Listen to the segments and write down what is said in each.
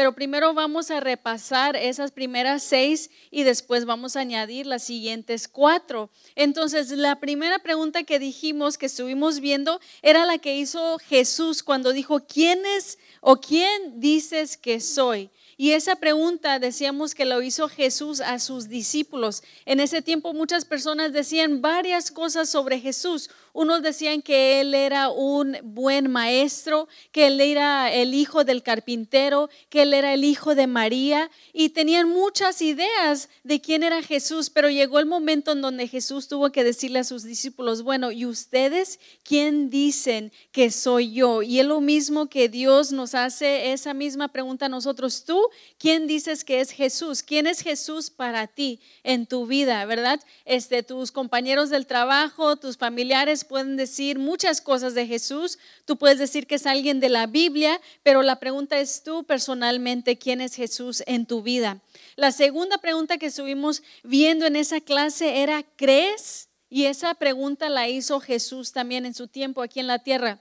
pero primero vamos a repasar esas primeras seis y después vamos a añadir las siguientes cuatro. Entonces, la primera pregunta que dijimos, que estuvimos viendo, era la que hizo Jesús cuando dijo, ¿quién es o quién dices que soy? Y esa pregunta decíamos que lo hizo Jesús a sus discípulos. En ese tiempo muchas personas decían varias cosas sobre Jesús. Unos decían que él era un buen maestro, que él era el hijo del carpintero, que él era el hijo de María y tenían muchas ideas de quién era Jesús, pero llegó el momento en donde Jesús tuvo que decirle a sus discípulos, bueno, ¿y ustedes quién dicen que soy yo? Y es lo mismo que Dios nos hace esa misma pregunta a nosotros. ¿Tú quién dices que es Jesús? ¿Quién es Jesús para ti en tu vida, verdad? Este, tus compañeros del trabajo, tus familiares, pueden decir muchas cosas de Jesús, tú puedes decir que es alguien de la Biblia, pero la pregunta es tú personalmente, ¿quién es Jesús en tu vida? La segunda pregunta que estuvimos viendo en esa clase era, ¿crees? Y esa pregunta la hizo Jesús también en su tiempo aquí en la tierra.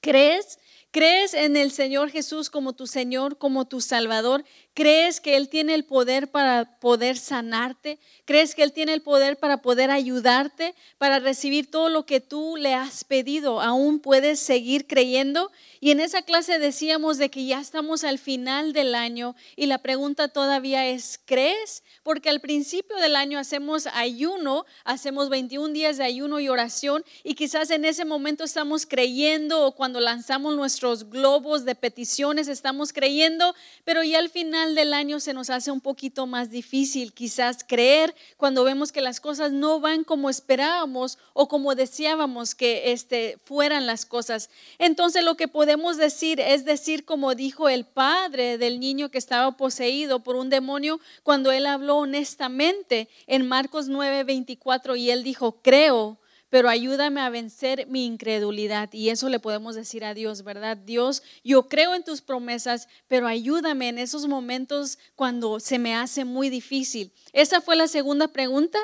¿Crees? ¿Crees en el Señor Jesús como tu Señor, como tu Salvador? ¿Crees que Él tiene el poder para poder sanarte? ¿Crees que Él tiene el poder para poder ayudarte, para recibir todo lo que tú le has pedido? ¿Aún puedes seguir creyendo? Y en esa clase decíamos de que ya estamos al final del año y la pregunta todavía es, ¿crees? Porque al principio del año hacemos ayuno, hacemos 21 días de ayuno y oración y quizás en ese momento estamos creyendo o cuando lanzamos nuestros globos de peticiones estamos creyendo, pero ya al final del año se nos hace un poquito más difícil quizás creer cuando vemos que las cosas no van como esperábamos o como deseábamos que este, fueran las cosas. Entonces lo que podemos decir es decir como dijo el padre del niño que estaba poseído por un demonio cuando él habló honestamente en Marcos 9:24 y él dijo, creo pero ayúdame a vencer mi incredulidad. Y eso le podemos decir a Dios, ¿verdad? Dios, yo creo en tus promesas, pero ayúdame en esos momentos cuando se me hace muy difícil. Esa fue la segunda pregunta.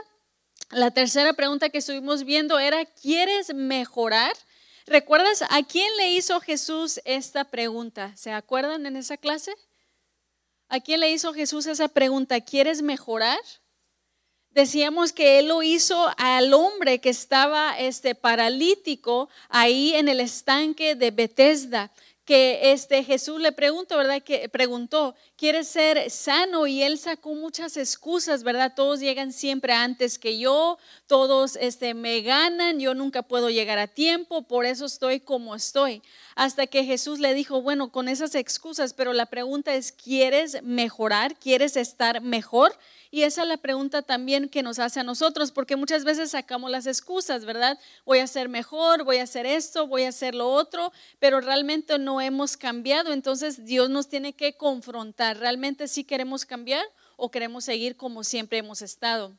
La tercera pregunta que estuvimos viendo era, ¿quieres mejorar? ¿Recuerdas a quién le hizo Jesús esta pregunta? ¿Se acuerdan en esa clase? ¿A quién le hizo Jesús esa pregunta? ¿Quieres mejorar? Decíamos que él lo hizo al hombre que estaba este paralítico ahí en el estanque de Bethesda, que este Jesús le preguntó, ¿verdad? Que preguntó, ¿quieres ser sano? Y él sacó muchas excusas, ¿verdad? Todos llegan siempre antes que yo, todos este me ganan, yo nunca puedo llegar a tiempo, por eso estoy como estoy. Hasta que Jesús le dijo, bueno, con esas excusas, pero la pregunta es, ¿quieres mejorar? ¿Quieres estar mejor? Y esa es la pregunta también que nos hace a nosotros, porque muchas veces sacamos las excusas, ¿verdad? Voy a ser mejor, voy a hacer esto, voy a hacer lo otro, pero realmente no hemos cambiado. Entonces Dios nos tiene que confrontar. ¿Realmente sí queremos cambiar o queremos seguir como siempre hemos estado?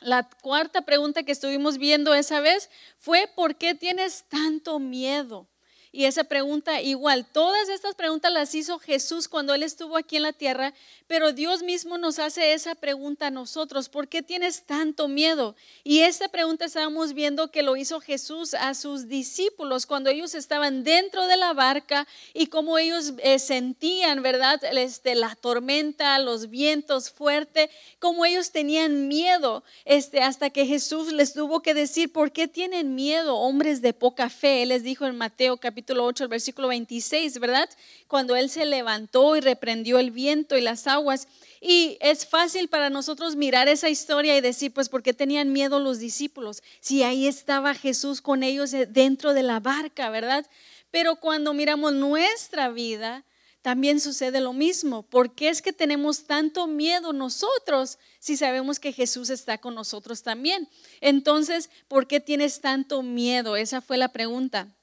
La cuarta pregunta que estuvimos viendo esa vez fue, ¿por qué tienes tanto miedo? Y esa pregunta igual, todas estas preguntas las hizo Jesús cuando Él estuvo aquí en la tierra, pero Dios mismo nos hace esa pregunta a nosotros, ¿por qué tienes tanto miedo? Y esta pregunta estábamos viendo que lo hizo Jesús a sus discípulos cuando ellos estaban dentro de la barca y como ellos eh, sentían, ¿verdad? Este, la tormenta, los vientos fuertes, como ellos tenían miedo, este, hasta que Jesús les tuvo que decir, ¿por qué tienen miedo, hombres de poca fe? Él les dijo en Mateo capítulo capítulo 8, el versículo 26, ¿verdad? Cuando Él se levantó y reprendió el viento y las aguas. Y es fácil para nosotros mirar esa historia y decir, pues, ¿por qué tenían miedo los discípulos? Si ahí estaba Jesús con ellos dentro de la barca, ¿verdad? Pero cuando miramos nuestra vida, también sucede lo mismo. ¿Por qué es que tenemos tanto miedo nosotros si sabemos que Jesús está con nosotros también? Entonces, ¿por qué tienes tanto miedo? Esa fue la pregunta.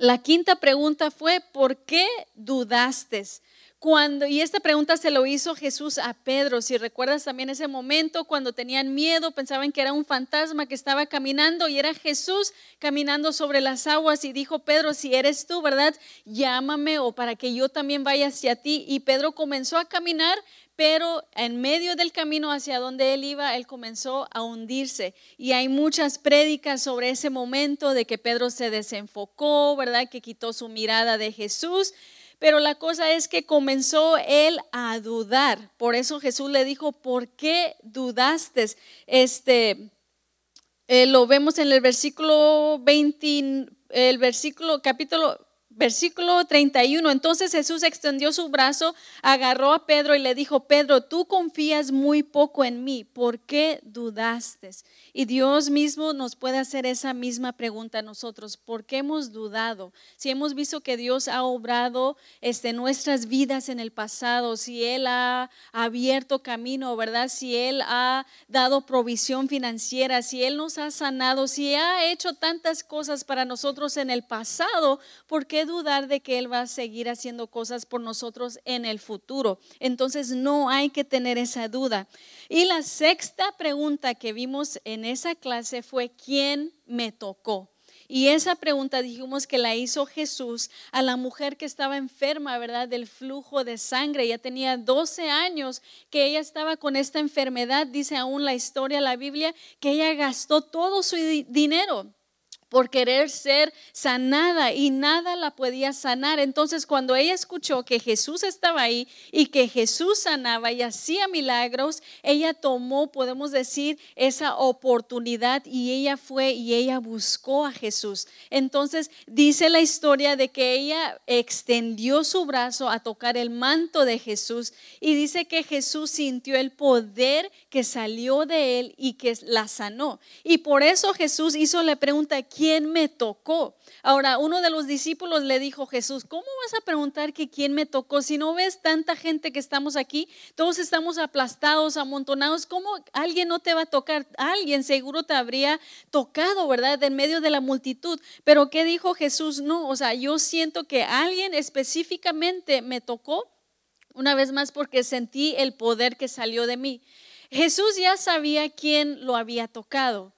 La quinta pregunta fue, ¿por qué dudaste? Cuando, y esta pregunta se lo hizo Jesús a Pedro, si recuerdas también ese momento cuando tenían miedo, pensaban que era un fantasma que estaba caminando y era Jesús caminando sobre las aguas y dijo, Pedro, si eres tú, ¿verdad? Llámame o para que yo también vaya hacia ti. Y Pedro comenzó a caminar, pero en medio del camino hacia donde él iba, él comenzó a hundirse. Y hay muchas prédicas sobre ese momento de que Pedro se desenfocó, ¿verdad? Que quitó su mirada de Jesús. pero la cosa es que comenzó él a dudar. Por eso Jesús le dijo, ¿por qué dudaste? Este, eh, lo vemos en el versículo 20, el versículo, capítulo Versículo 31. Entonces Jesús extendió su brazo, agarró a Pedro y le dijo, Pedro, tú confías muy poco en mí, ¿por qué dudaste? Y Dios mismo nos puede hacer esa misma pregunta a nosotros, ¿por qué hemos dudado? Si hemos visto que Dios ha obrado este, nuestras vidas en el pasado, si Él ha abierto camino, ¿verdad? Si Él ha dado provisión financiera, si Él nos ha sanado, si ha hecho tantas cosas para nosotros en el pasado, ¿por qué dudar de que Él va a seguir haciendo cosas por nosotros en el futuro. Entonces no hay que tener esa duda. Y la sexta pregunta que vimos en esa clase fue, ¿quién me tocó? Y esa pregunta dijimos que la hizo Jesús a la mujer que estaba enferma, ¿verdad? Del flujo de sangre. Ya tenía 12 años que ella estaba con esta enfermedad. Dice aún la historia, la Biblia, que ella gastó todo su dinero por querer ser sanada y nada la podía sanar. Entonces cuando ella escuchó que Jesús estaba ahí y que Jesús sanaba y hacía milagros, ella tomó, podemos decir, esa oportunidad y ella fue y ella buscó a Jesús. Entonces dice la historia de que ella extendió su brazo a tocar el manto de Jesús y dice que Jesús sintió el poder que salió de él y que la sanó. Y por eso Jesús hizo la pregunta, quién me tocó. Ahora, uno de los discípulos le dijo, Jesús, ¿cómo vas a preguntar que quién me tocó? Si no ves tanta gente que estamos aquí, todos estamos aplastados, amontonados, ¿cómo alguien no te va a tocar? Alguien seguro te habría tocado, ¿verdad? En medio de la multitud. Pero ¿qué dijo Jesús? No, o sea, yo siento que alguien específicamente me tocó. Una vez más porque sentí el poder que salió de mí. Jesús ya sabía quién lo había tocado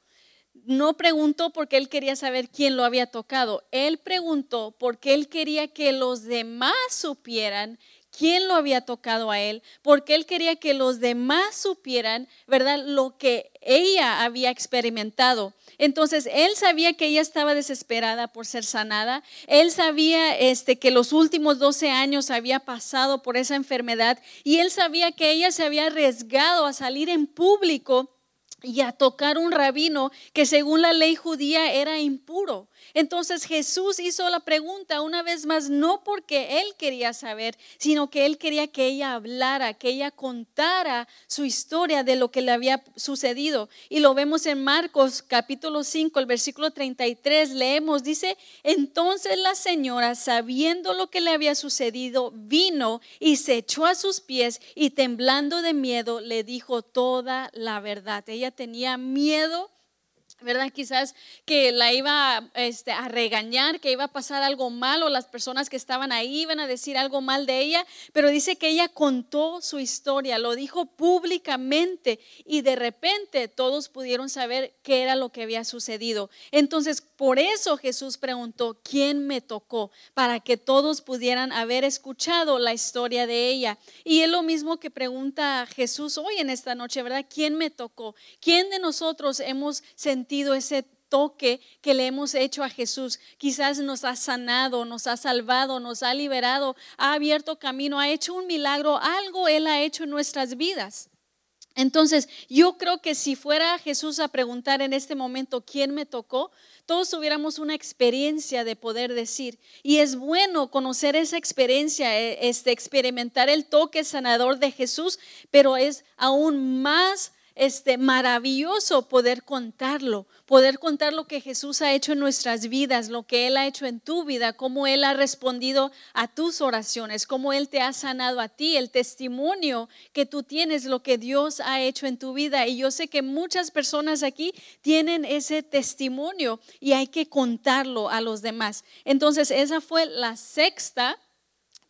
no preguntó porque él quería saber quién lo había tocado. Él preguntó porque él quería que los demás supieran quién lo había tocado a él, porque él quería que los demás supieran, ¿verdad?, lo que ella había experimentado. Entonces, él sabía que ella estaba desesperada por ser sanada. Él sabía este, que los últimos 12 años había pasado por esa enfermedad y él sabía que ella se había arriesgado a salir en público y a tocar un rabino que según la ley judía era impuro. Entonces Jesús hizo la pregunta una vez más, no porque él quería saber, sino que él quería que ella hablara, que ella contara su historia de lo que le había sucedido. Y lo vemos en Marcos capítulo 5, el versículo 33, leemos, dice, entonces la señora, sabiendo lo que le había sucedido, vino y se echó a sus pies y temblando de miedo le dijo toda la verdad. Ella tenía miedo ¿verdad? Quizás que la iba este, a regañar, que iba a pasar algo malo, las personas que estaban ahí iban a decir algo mal de ella, pero dice que ella contó su historia, lo dijo públicamente y de repente todos pudieron saber qué era lo que había sucedido. Entonces, por eso Jesús preguntó, ¿quién me tocó? Para que todos pudieran haber escuchado la historia de ella. Y es lo mismo que pregunta Jesús hoy en esta noche, ¿verdad? ¿Quién me tocó? ¿Quién de nosotros hemos sentido ese toque que le hemos hecho a Jesús. Quizás nos ha sanado, nos ha salvado, nos ha liberado, ha abierto camino, ha hecho un milagro, algo Él ha hecho en nuestras vidas. Entonces, yo creo que si fuera Jesús a preguntar en este momento quién me tocó, todos tuviéramos una experiencia de poder decir. Y es bueno conocer esa experiencia, e, este, experimentar el toque sanador de Jesús, pero es aún más este maravilloso poder contarlo, poder contar lo que Jesús ha hecho en nuestras vidas, lo que Él ha hecho en tu vida, cómo Él ha respondido a tus oraciones, cómo Él te ha sanado a ti, el testimonio que tú tienes, lo que Dios ha hecho en tu vida. Y yo sé que muchas personas aquí tienen ese testimonio y hay que contarlo a los demás. Entonces, esa fue la sexta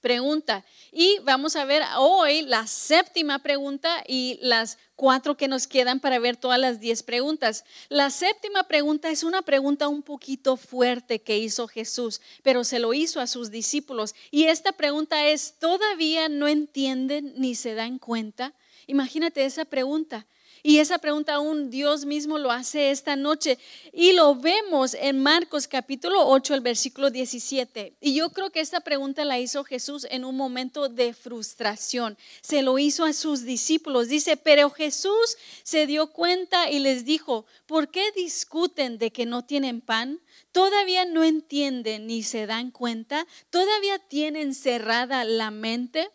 pregunta. Y vamos a ver hoy la séptima pregunta y las cuatro que nos quedan para ver todas las diez preguntas. La séptima pregunta es una pregunta un poquito fuerte que hizo Jesús, pero se lo hizo a sus discípulos. Y esta pregunta es, ¿todavía no entienden ni se dan cuenta? Imagínate esa pregunta. Y esa pregunta aún Dios mismo lo hace esta noche. Y lo vemos en Marcos capítulo 8, el versículo 17. Y yo creo que esta pregunta la hizo Jesús en un momento de frustración. Se lo hizo a sus discípulos. Dice, pero Jesús se dio cuenta y les dijo, ¿por qué discuten de que no tienen pan? ¿Todavía no entienden ni se dan cuenta? ¿Todavía tienen cerrada la mente?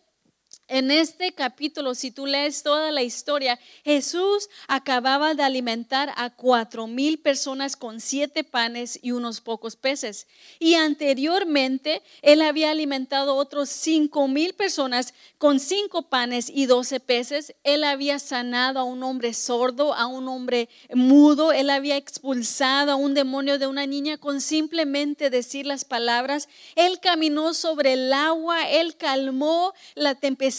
En este capítulo, si tú lees toda la historia, Jesús acababa de alimentar a cuatro mil personas con siete panes y unos pocos peces. Y anteriormente, él había alimentado otros cinco mil personas con cinco panes y doce peces. Él había sanado a un hombre sordo, a un hombre mudo. Él había expulsado a un demonio de una niña con simplemente decir las palabras. Él caminó sobre el agua. Él calmó la tempestad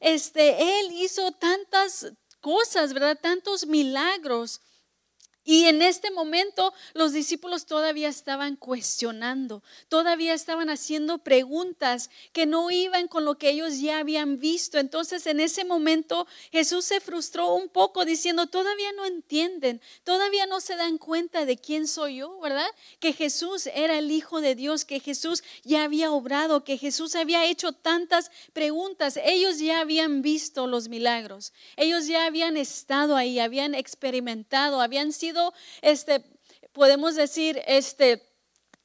este, Él hizo tantas cosas, ¿verdad? Tantos milagros. Y en este momento los discípulos todavía estaban cuestionando, todavía estaban haciendo preguntas que no iban con lo que ellos ya habían visto. Entonces en ese momento Jesús se frustró un poco diciendo, todavía no entienden, todavía no se dan cuenta de quién soy yo, ¿verdad? Que Jesús era el Hijo de Dios, que Jesús ya había obrado, que Jesús había hecho tantas preguntas. Ellos ya habían visto los milagros, ellos ya habían estado ahí, habían experimentado, habían sido este, podemos decir, este,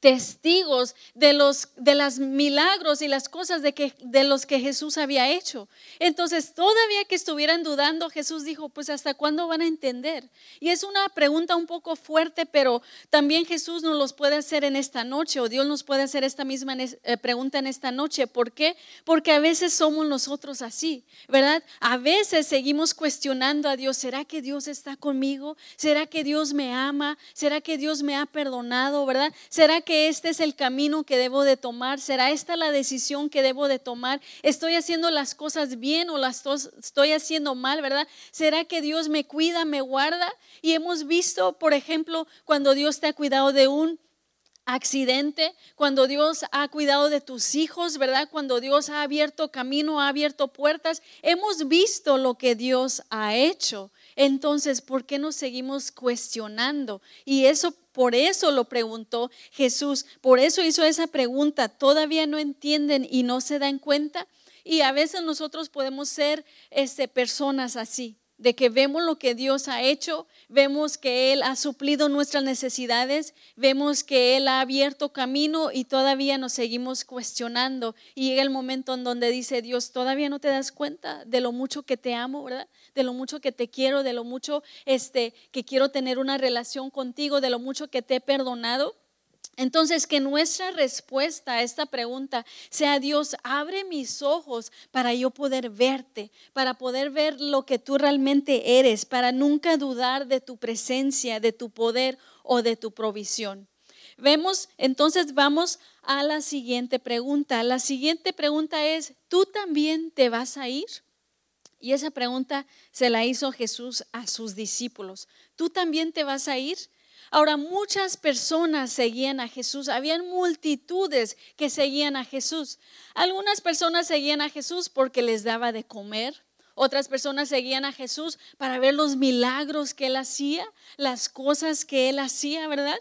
testigos de los de las milagros y las cosas de que de los que Jesús había hecho. Entonces, todavía que estuvieran dudando, Jesús dijo, pues hasta cuándo van a entender? Y es una pregunta un poco fuerte, pero también Jesús nos los puede hacer en esta noche o Dios nos puede hacer esta misma eh, pregunta en esta noche. ¿Por qué? Porque a veces somos nosotros así, ¿verdad? A veces seguimos cuestionando a Dios, ¿será que Dios está conmigo? ¿Será que Dios me ama? ¿Será que Dios me ha perdonado, verdad? ¿Será este es el camino que debo de tomar? ¿Será esta la decisión que debo de tomar? ¿Estoy haciendo las cosas bien o las estoy haciendo mal, verdad? ¿Será que Dios me cuida, me guarda? Y hemos visto, por ejemplo, cuando Dios te ha cuidado de un accidente, cuando Dios ha cuidado de tus hijos, ¿verdad? Cuando Dios ha abierto camino, ha abierto puertas, hemos visto lo que Dios ha hecho. Entonces, ¿por qué nos seguimos cuestionando? Y eso por eso lo preguntó Jesús, por eso hizo esa pregunta. ¿Todavía no entienden y no se dan cuenta? Y a veces nosotros podemos ser este, personas así de que vemos lo que Dios ha hecho, vemos que Él ha suplido nuestras necesidades, vemos que Él ha abierto camino y todavía nos seguimos cuestionando. Y llega el momento en donde dice Dios, todavía no te das cuenta de lo mucho que te amo, ¿verdad? De lo mucho que te quiero, de lo mucho este, que quiero tener una relación contigo, de lo mucho que te he perdonado. Entonces, que nuestra respuesta a esta pregunta sea, Dios, abre mis ojos para yo poder verte, para poder ver lo que tú realmente eres, para nunca dudar de tu presencia, de tu poder o de tu provisión. Vemos, entonces vamos a la siguiente pregunta. La siguiente pregunta es, ¿tú también te vas a ir? Y esa pregunta se la hizo Jesús a sus discípulos. ¿Tú también te vas a ir? Ahora, muchas personas seguían a Jesús, habían multitudes que seguían a Jesús. Algunas personas seguían a Jesús porque les daba de comer, otras personas seguían a Jesús para ver los milagros que él hacía, las cosas que él hacía, ¿verdad?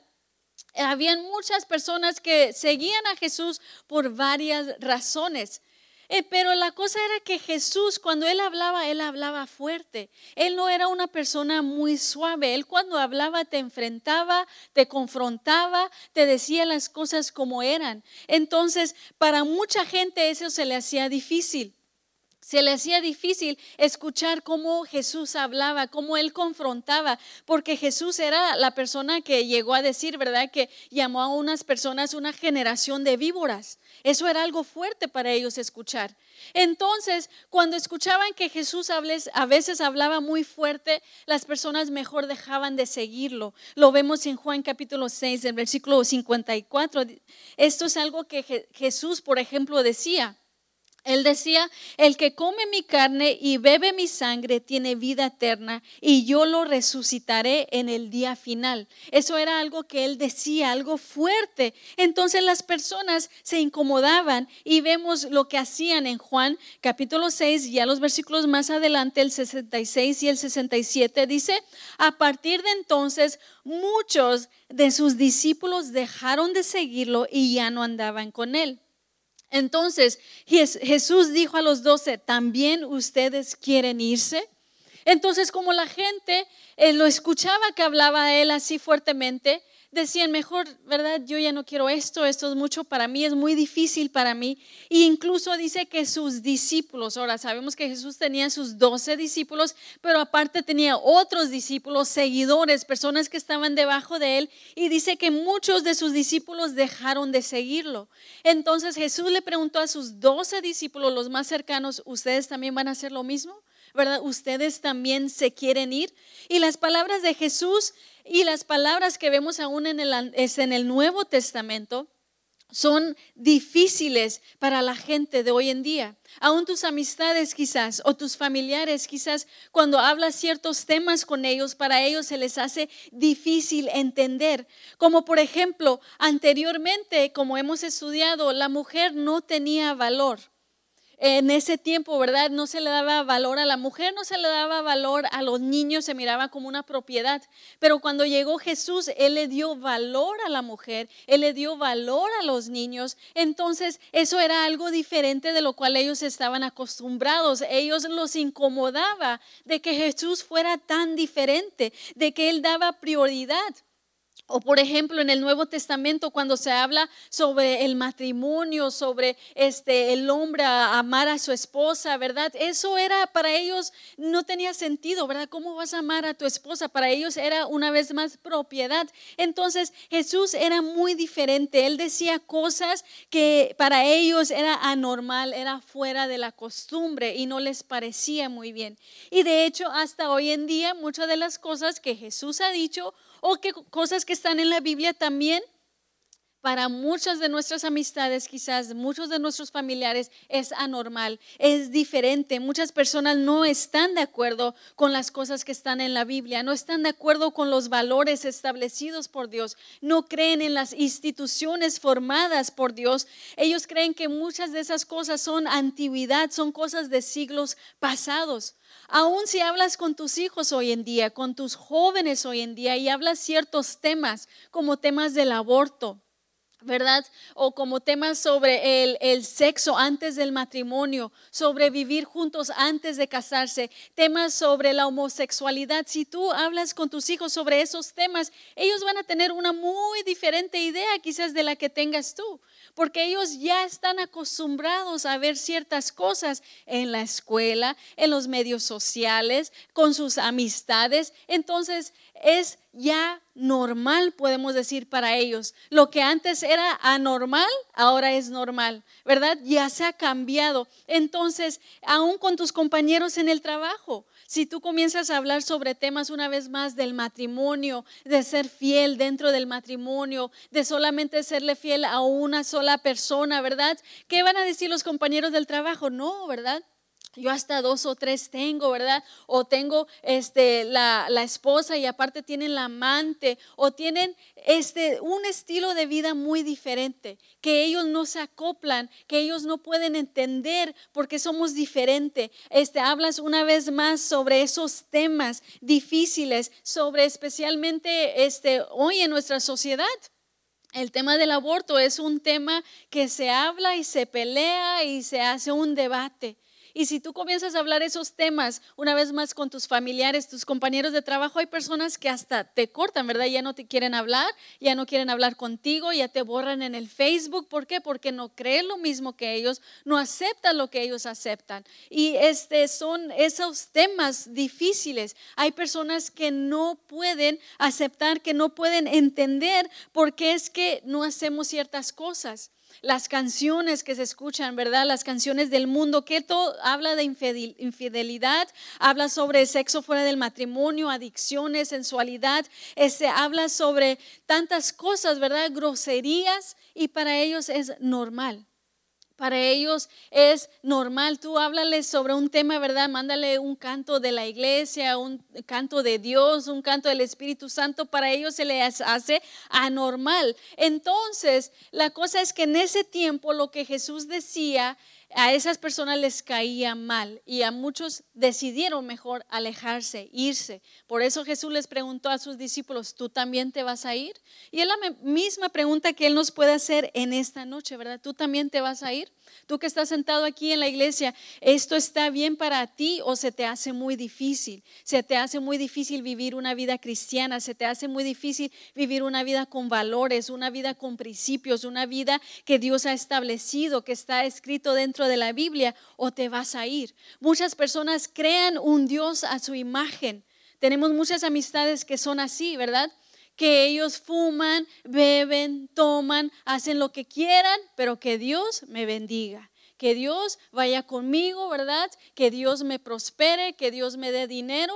Habían muchas personas que seguían a Jesús por varias razones. Eh, pero la cosa era que Jesús, cuando él hablaba, él hablaba fuerte. Él no era una persona muy suave. Él cuando hablaba te enfrentaba, te confrontaba, te decía las cosas como eran. Entonces, para mucha gente eso se le hacía difícil. Se le hacía difícil escuchar cómo Jesús hablaba, cómo él confrontaba, porque Jesús era la persona que llegó a decir, ¿verdad? Que llamó a unas personas una generación de víboras. Eso era algo fuerte para ellos escuchar. Entonces, cuando escuchaban que Jesús a veces hablaba muy fuerte, las personas mejor dejaban de seguirlo. Lo vemos en Juan capítulo 6, el versículo 54. Esto es algo que Jesús, por ejemplo, decía. Él decía, el que come mi carne y bebe mi sangre tiene vida eterna y yo lo resucitaré en el día final. Eso era algo que él decía, algo fuerte. Entonces las personas se incomodaban y vemos lo que hacían en Juan capítulo 6, ya los versículos más adelante, el 66 y el 67, dice, a partir de entonces muchos de sus discípulos dejaron de seguirlo y ya no andaban con él. Entonces Jesús dijo a los doce, ¿también ustedes quieren irse? Entonces como la gente eh, lo escuchaba que hablaba él así fuertemente, decían, mejor, ¿verdad? Yo ya no quiero esto, esto es mucho para mí, es muy difícil para mí. E incluso dice que sus discípulos, ahora sabemos que Jesús tenía sus doce discípulos, pero aparte tenía otros discípulos, seguidores, personas que estaban debajo de él, y dice que muchos de sus discípulos dejaron de seguirlo. Entonces Jesús le preguntó a sus doce discípulos, los más cercanos, ¿ustedes también van a hacer lo mismo? ¿Verdad? ¿Ustedes también se quieren ir? Y las palabras de Jesús y las palabras que vemos aún en el, en el Nuevo Testamento son difíciles para la gente de hoy en día. Aún tus amistades quizás o tus familiares quizás cuando hablas ciertos temas con ellos, para ellos se les hace difícil entender. Como por ejemplo, anteriormente, como hemos estudiado, la mujer no tenía valor en ese tiempo, ¿verdad? No se le daba valor a la mujer, no se le daba valor a los niños, se miraba como una propiedad. Pero cuando llegó Jesús, Él le dio valor a la mujer, Él le dio valor a los niños. Entonces, eso era algo diferente de lo cual ellos estaban acostumbrados. Ellos los incomodaba de que Jesús fuera tan diferente, de que Él daba prioridad. O por ejemplo en el Nuevo Testamento cuando se habla sobre el matrimonio, sobre este el hombre amar a su esposa, ¿verdad? Eso era para ellos no tenía sentido, ¿verdad? ¿Cómo vas a amar a tu esposa? Para ellos era una vez más propiedad. Entonces Jesús era muy diferente. Él decía cosas que para ellos era anormal, era fuera de la costumbre y no les parecía muy bien. Y de hecho hasta hoy en día muchas de las cosas que Jesús ha dicho o que cosas que están en la Biblia también para muchas de nuestras amistades, quizás muchos de nuestros familiares, es anormal, es diferente. Muchas personas no están de acuerdo con las cosas que están en la Biblia, no están de acuerdo con los valores establecidos por Dios, no creen en las instituciones formadas por Dios. Ellos creen que muchas de esas cosas son antigüedad, son cosas de siglos pasados. Aún si hablas con tus hijos hoy en día, con tus jóvenes hoy en día y hablas ciertos temas como temas del aborto, ¿verdad? O como temas sobre el, el, sexo antes del matrimonio, sobre vivir juntos antes de casarse, temas sobre la homosexualidad. Si tú hablas con tus hijos sobre esos temas, ellos van a tener una muy diferente idea quizás de la que tengas tú, porque ellos ya están acostumbrados a ver ciertas cosas en la escuela, en los medios sociales, con sus amistades. Entonces, es ya normal, podemos decir, para ellos. Lo que antes era anormal, ahora es normal, ¿verdad? Ya se ha cambiado. Entonces, aún con tus compañeros en el trabajo, si tú comienzas a hablar sobre temas una vez más del matrimonio, de ser fiel dentro del matrimonio, de solamente serle fiel a una sola persona, ¿verdad? ¿Qué van a decir los compañeros del trabajo? No, ¿verdad? Yo hasta dos o tres tengo, ¿verdad? O tengo este, la, la, esposa y aparte tienen la amante o tienen este, un estilo de vida muy diferente, que ellos no se acoplan, que ellos no pueden entender porque somos diferentes. Este, hablas una vez más sobre esos temas difíciles, sobre especialmente este, hoy en nuestra sociedad. El tema del aborto es un tema que se habla y se pelea y se hace un debate. Y si tú comienzas a hablar esos temas una vez más con tus familiares, tus compañeros de trabajo, hay personas que hasta te cortan, ¿verdad? Ya no te quieren hablar, ya no quieren hablar contigo, ya te borran en el Facebook. ¿Por qué? Porque no creen lo mismo que ellos, no aceptan lo que ellos aceptan. Y este son esos temas difíciles. Hay personas que no pueden aceptar, que no pueden entender por qué es que no hacemos ciertas cosas las canciones que se escuchan, ¿verdad? Las canciones del mundo, que todo habla de infidelidad, habla sobre sexo fuera del matrimonio, adicciones, sensualidad, este, habla sobre tantas cosas, ¿verdad? Groserías y para ellos es normal. Para ellos es normal. Tú háblales sobre un tema, ¿verdad? Mándale un canto de la iglesia, un canto de Dios, un canto del Espíritu Santo. Para ellos se les hace anormal. Entonces, la cosa es que en ese tiempo lo que Jesús decía a esas personas les caía mal y a muchos decidieron mejor alejarse, irse. Por eso Jesús les preguntó a sus discípulos, ¿tú también te vas a ir? Y es la misma pregunta que Él nos puede hacer en esta noche, ¿verdad? ¿Tú también te vas a ir? Tú que estás sentado aquí en la iglesia, ¿esto está bien para ti o se te hace muy difícil? Se te hace muy difícil vivir una vida cristiana, se te hace muy difícil vivir una vida con valores, una vida con principios, una vida que Dios ha establecido, que está escrito dentro de la Biblia o te vas a ir. Muchas personas crean un Dios a su imagen. Tenemos muchas amistades que son así, ¿verdad? Que ellos fuman, beben, toman, hacen lo que quieran, pero que Dios me bendiga. Que Dios vaya conmigo, ¿verdad? Que Dios me prospere, que Dios me dé dinero.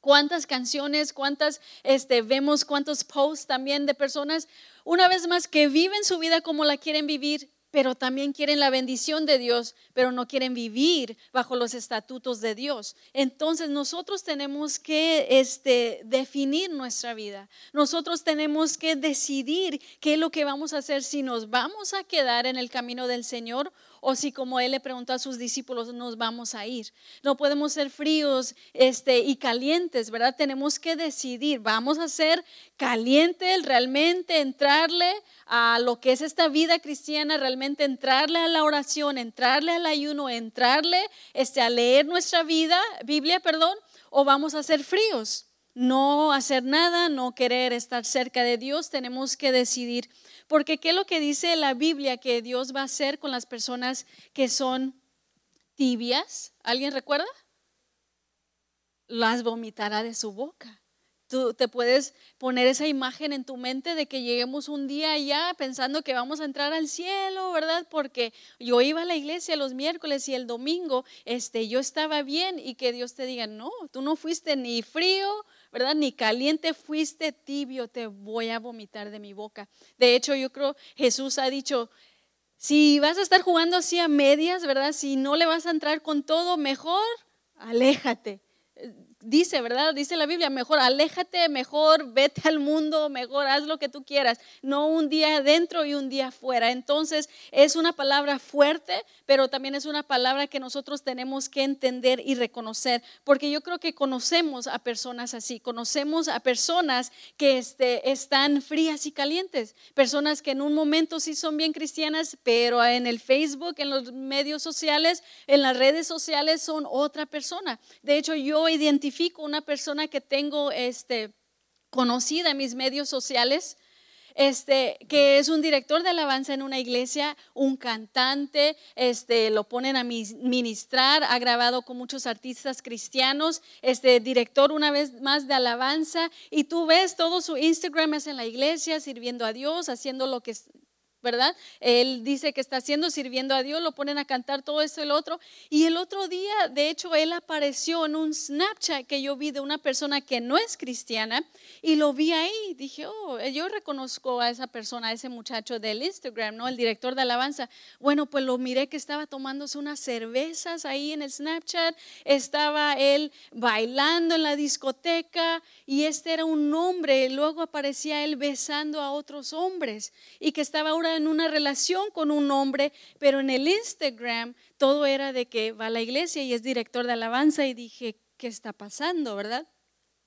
Cuántas canciones, cuántas, este, vemos cuántos posts también de personas, una vez más, que viven su vida como la quieren vivir, pero también quieren la bendición de Dios, pero no quieren vivir bajo los estatutos de Dios. Entonces nosotros tenemos que este, definir nuestra vida. Nosotros tenemos que decidir qué es lo que vamos a hacer, si nos vamos a quedar en el camino del Señor o si como él le preguntó a sus discípulos nos vamos a ir. No podemos ser fríos este, y calientes, ¿verdad? Tenemos que decidir, vamos a ser calientes, realmente entrarle a lo que es esta vida cristiana, realmente entrarle a la oración, entrarle al ayuno, entrarle este, a leer nuestra vida, Biblia, perdón, o vamos a ser fríos no hacer nada, no querer estar cerca de Dios, tenemos que decidir porque ¿qué es lo que dice la Biblia que Dios va a hacer con las personas que son tibias? ¿Alguien recuerda? Las vomitará de su boca. Tú te puedes poner esa imagen en tu mente de que lleguemos un día allá pensando que vamos a entrar al cielo, ¿verdad? Porque yo iba a la iglesia los miércoles y el domingo, este, yo estaba bien y que Dios te diga, no, tú no fuiste ni frío ¿verdad? Ni caliente fuiste, tibio te voy a vomitar de mi boca. De hecho, yo creo Jesús ha dicho, si vas a estar jugando así a medias, ¿verdad? Si no le vas a entrar con todo, mejor aléjate dice, ¿verdad? Dice la Biblia, mejor aléjate, mejor vete al mundo, mejor haz lo que tú quieras, no un día adentro y un día afuera. Entonces es una palabra fuerte, pero también es una palabra que nosotros tenemos que entender y reconocer, porque yo creo que conocemos a personas así, conocemos a personas que este, están frías y calientes, personas que en un momento sí son bien cristianas, pero en el Facebook, en los medios sociales, en las redes sociales son otra persona. De hecho, yo identifico una persona que tengo este, conocida en mis medios sociales, este, que es un director de alabanza en una iglesia, un cantante, este, lo ponen a ministrar, ha grabado con muchos artistas cristianos, director una vez más de alabanza, y tú ves todo su Instagram es en la iglesia, sirviendo a Dios, haciendo lo que ¿verdad? Él dice que está haciendo, sirviendo a Dios, lo ponen a cantar todo esto y el otro. Y el otro día, de hecho, él apareció en un Snapchat que yo vi de una persona que no es cristiana y lo vi ahí. Dije, oh, yo reconozco a esa persona, a ese muchacho del Instagram, ¿no? El director de alabanza. Bueno, pues lo miré que estaba tomándose unas cervezas ahí en el Snapchat, estaba él bailando en la discoteca y este era un hombre. Luego aparecía él besando a otros hombres y que estaba ahora en una relación con un hombre, pero en el Instagram todo era de que va a la iglesia y es director de alabanza y dije, ¿qué está pasando, verdad?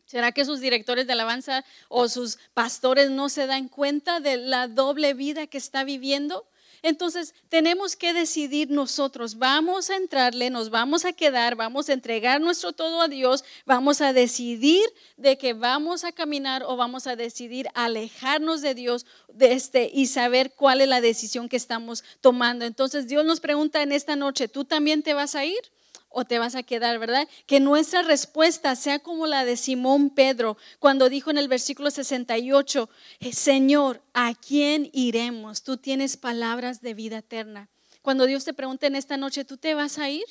¿Será que sus directores de alabanza o sus pastores no se dan cuenta de la doble vida que está viviendo? Entonces tenemos que decidir nosotros, vamos a entrarle, nos vamos a quedar, vamos a entregar nuestro todo a Dios, vamos a decidir de que vamos a caminar o vamos a decidir alejarnos de Dios de este, y saber cuál es la decisión que estamos tomando. Entonces Dios nos pregunta en esta noche, ¿tú también te vas a ir? O te vas a quedar, ¿verdad? Que nuestra respuesta sea como la de Simón Pedro cuando dijo en el versículo 68, Señor, ¿a quién iremos? Tú tienes palabras de vida eterna. Cuando Dios te pregunte en esta noche, ¿tú te vas a ir?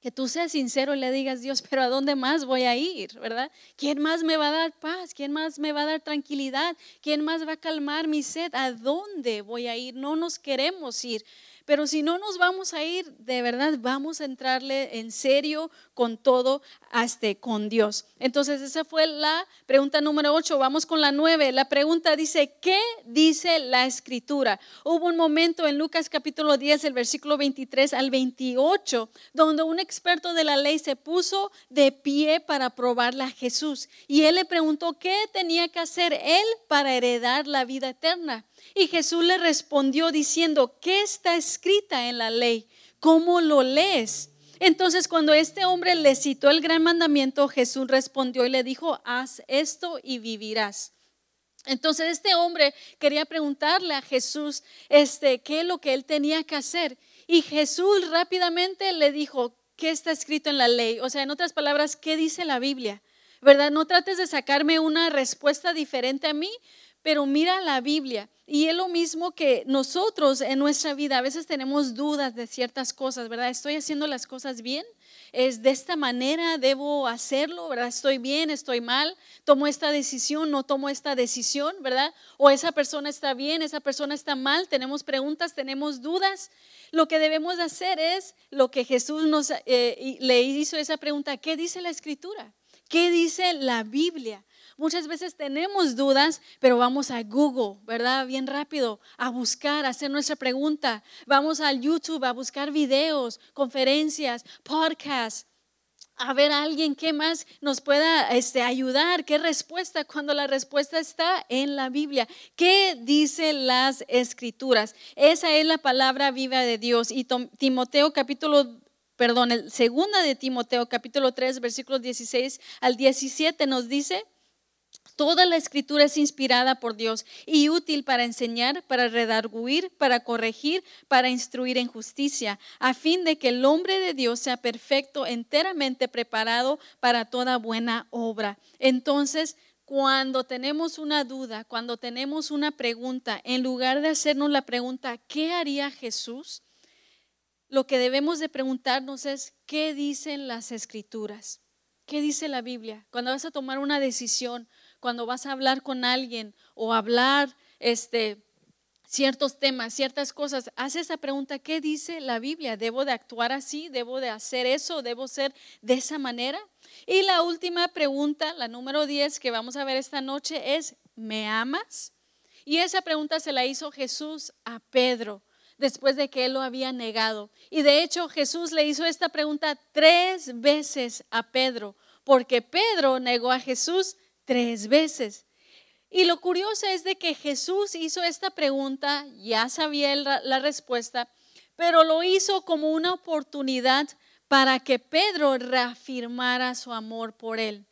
Que tú seas sincero y le digas, Dios, pero ¿a dónde más voy a ir? ¿Verdad? ¿Quién más me va a dar paz? ¿Quién más me va a dar tranquilidad? ¿Quién más va a calmar mi sed? ¿A dónde voy a ir? No nos queremos ir pero si no nos vamos a ir, de verdad vamos a entrarle en serio con todo, hasta con Dios. Entonces esa fue la pregunta número 8. Vamos con la 9. La pregunta dice, ¿qué dice la escritura? Hubo un momento en Lucas capítulo 10, el versículo 23 al 28, donde un experto de la ley se puso de pie para probarle a Jesús. Y él le preguntó, ¿qué tenía que hacer él para heredar la vida eterna? Y Jesús le respondió diciendo, ¿qué está escrita en la ley? ¿Cómo lo lees? Entonces cuando este hombre le citó el gran mandamiento, Jesús respondió y le dijo, haz esto y vivirás. Entonces este hombre quería preguntarle a Jesús este, qué es lo que él tenía que hacer. Y Jesús rápidamente le dijo, ¿qué está escrito en la ley? O sea, en otras palabras, ¿qué dice la Biblia? ¿Verdad? No trates de sacarme una respuesta diferente a mí, pero mira la Biblia. Y es lo mismo que nosotros en nuestra vida. A veces tenemos dudas de ciertas cosas, ¿verdad? ¿Estoy haciendo las cosas bien? ¿Es de esta manera? ¿Debo hacerlo? ¿Verdad? ¿Estoy bien? ¿Estoy mal? ¿Tomo esta decisión? ¿No tomo esta decisión? ¿Verdad? ¿O esa persona está bien? ¿Esa persona está mal? Tenemos preguntas, tenemos dudas. Lo que debemos hacer es lo que Jesús nos eh, le hizo esa pregunta. ¿Qué dice la escritura? ¿Qué dice la Biblia? Muchas veces tenemos dudas, pero vamos a Google, ¿verdad? Bien rápido, a buscar, a hacer nuestra pregunta. Vamos al YouTube a buscar videos, conferencias, podcasts, a ver a alguien que más nos pueda este, ayudar, qué respuesta, cuando la respuesta está en la Biblia. ¿Qué dicen las escrituras? Esa es la palabra viva de Dios. Y Timoteo capítulo perdón, el segunda de Timoteo capítulo 3 versículos 16 al 17 nos dice, Toda la escritura es inspirada por Dios y útil para enseñar, para redarguir, para corregir, para instruir en justicia, a fin de que el hombre de Dios sea perfecto, enteramente preparado para toda buena obra. Entonces, cuando tenemos una duda, cuando tenemos una pregunta, en lugar de hacernos la pregunta, ¿qué haría Jesús? Lo que debemos de preguntarnos es, ¿qué dicen las escrituras? ¿Qué dice la Biblia? Cuando vas a tomar una decisión, cuando vas a hablar con alguien o hablar este, ciertos temas, ciertas cosas, haz esa pregunta, ¿qué dice la Biblia? ¿Debo de actuar así? ¿Debo de hacer eso? ¿Debo ser de esa manera? Y la última pregunta, la número 10 que vamos a ver esta noche es, ¿me amas? Y esa pregunta se la hizo Jesús a Pedro después de que él lo había negado. Y de hecho Jesús le hizo esta pregunta tres veces a Pedro, porque Pedro negó a Jesús tres veces. Y lo curioso es de que Jesús hizo esta pregunta, ya sabía la, respuesta, pero lo hizo como una oportunidad para que Pedro reafirmara su amor por él.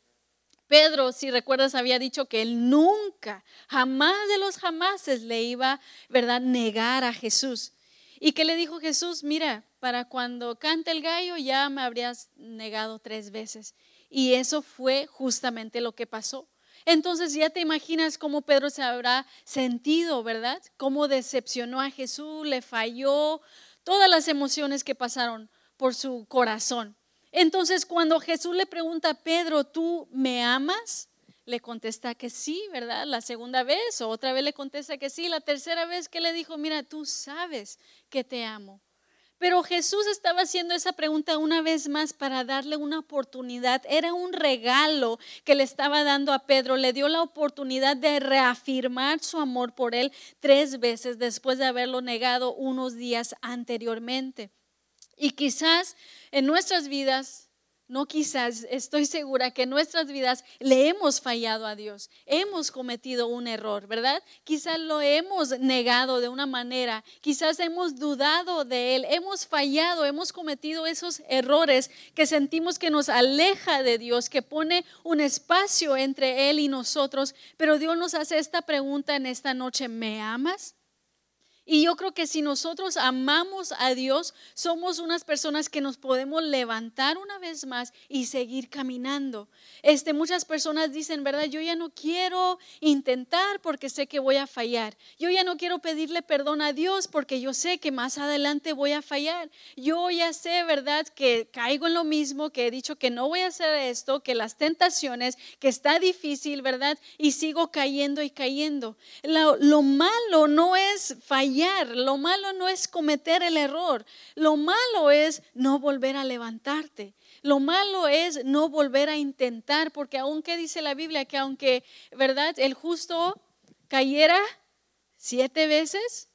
Pedro, si recuerdas, había dicho que él nunca, jamás de los jamases le iba, ¿verdad?, negar a Jesús. ¿Y que le dijo Jesús? Mira, para cuando cante el gallo ya me habrías negado tres veces. Y eso fue justamente lo que pasó. Entonces ya te imaginas cómo Pedro se habrá sentido, ¿verdad? Cómo decepcionó a Jesús, le falló, todas las emociones que pasaron por su corazón. Entonces cuando Jesús le pregunta a Pedro, ¿tú me amas? Le contesta que sí, ¿verdad? La segunda vez, o otra vez le contesta que sí. La tercera vez que le dijo, mira, tú sabes que te amo. Pero Jesús estaba haciendo esa pregunta una vez más para darle una oportunidad. Era un regalo que le estaba dando a Pedro. Le dio la oportunidad de reafirmar su amor por él tres veces después de haberlo negado unos días anteriormente. Y quizás en nuestras vidas no quizás, estoy segura que en nuestras vidas le hemos fallado a Dios, hemos cometido un error, ¿verdad? Quizás lo hemos negado de una manera, quizás hemos dudado de Él, hemos fallado, hemos cometido esos errores que sentimos que nos aleja de Dios, que pone un espacio entre Él y nosotros, pero Dios nos hace esta pregunta en esta noche, ¿me amas? Y yo creo que si nosotros amamos a Dios, somos unas personas que nos podemos levantar una vez más y seguir caminando. Este, muchas personas dicen, ¿verdad? Yo ya no quiero intentar porque sé que voy a fallar. Yo ya no quiero pedirle perdón a Dios porque yo sé que más adelante voy a fallar. Yo ya sé, ¿verdad? Que caigo en lo mismo, que he dicho que no voy a hacer esto, que las tentaciones, que está difícil, ¿verdad? Y sigo cayendo y cayendo. Lo, lo malo no es fallar lo malo no es cometer el error, lo malo es no volver a levantarte, lo malo es no volver a intentar, porque aunque dice la Biblia que aunque, ¿verdad? El justo cayera siete veces,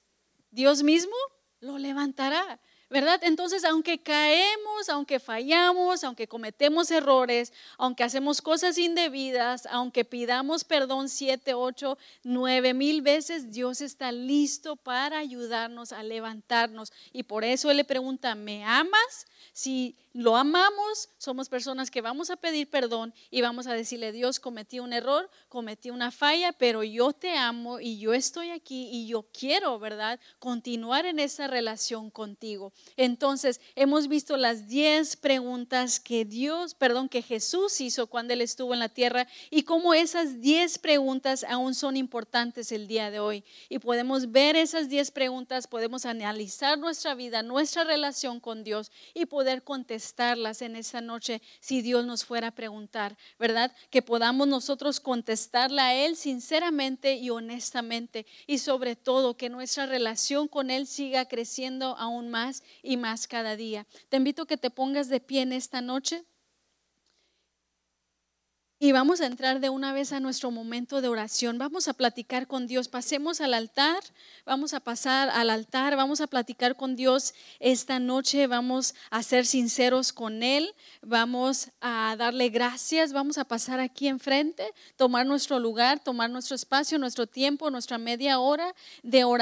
Dios mismo lo levantará. ¿Verdad? Entonces, aunque caemos, aunque fallamos, aunque cometemos errores, aunque hacemos cosas indebidas, aunque pidamos perdón siete, ocho, nueve mil veces, Dios está listo para ayudarnos a levantarnos. Y por eso Él le pregunta, ¿me amas? Si lo amamos, somos personas que vamos a pedir perdón y vamos a decirle, Dios, cometí un error, cometí una falla, pero yo te amo y yo estoy aquí y yo quiero, ¿verdad? Continuar en esa relación contigo. Entonces, hemos visto las 10 preguntas que Dios, perdón, que Jesús hizo cuando Él estuvo en la tierra y cómo esas 10 preguntas aún son importantes el día de hoy. Y podemos ver esas 10 preguntas, podemos analizar nuestra vida, nuestra relación con Dios y poder contestarlas en esta noche si Dios nos fuera a preguntar, ¿verdad? Que podamos nosotros contestarla a Él sinceramente y honestamente y sobre todo que nuestra relación con Él siga creciendo aún más y más cada día. Te invito a que te pongas de pie en esta noche. Y vamos a entrar de una vez a nuestro momento de oración. Vamos a platicar con Dios. Pasemos al altar. Vamos a pasar al altar. Vamos a platicar con Dios esta noche. Vamos a ser sinceros con Él. Vamos a darle gracias. Vamos a pasar aquí enfrente, tomar nuestro lugar, tomar nuestro espacio, nuestro tiempo, nuestra media hora de oración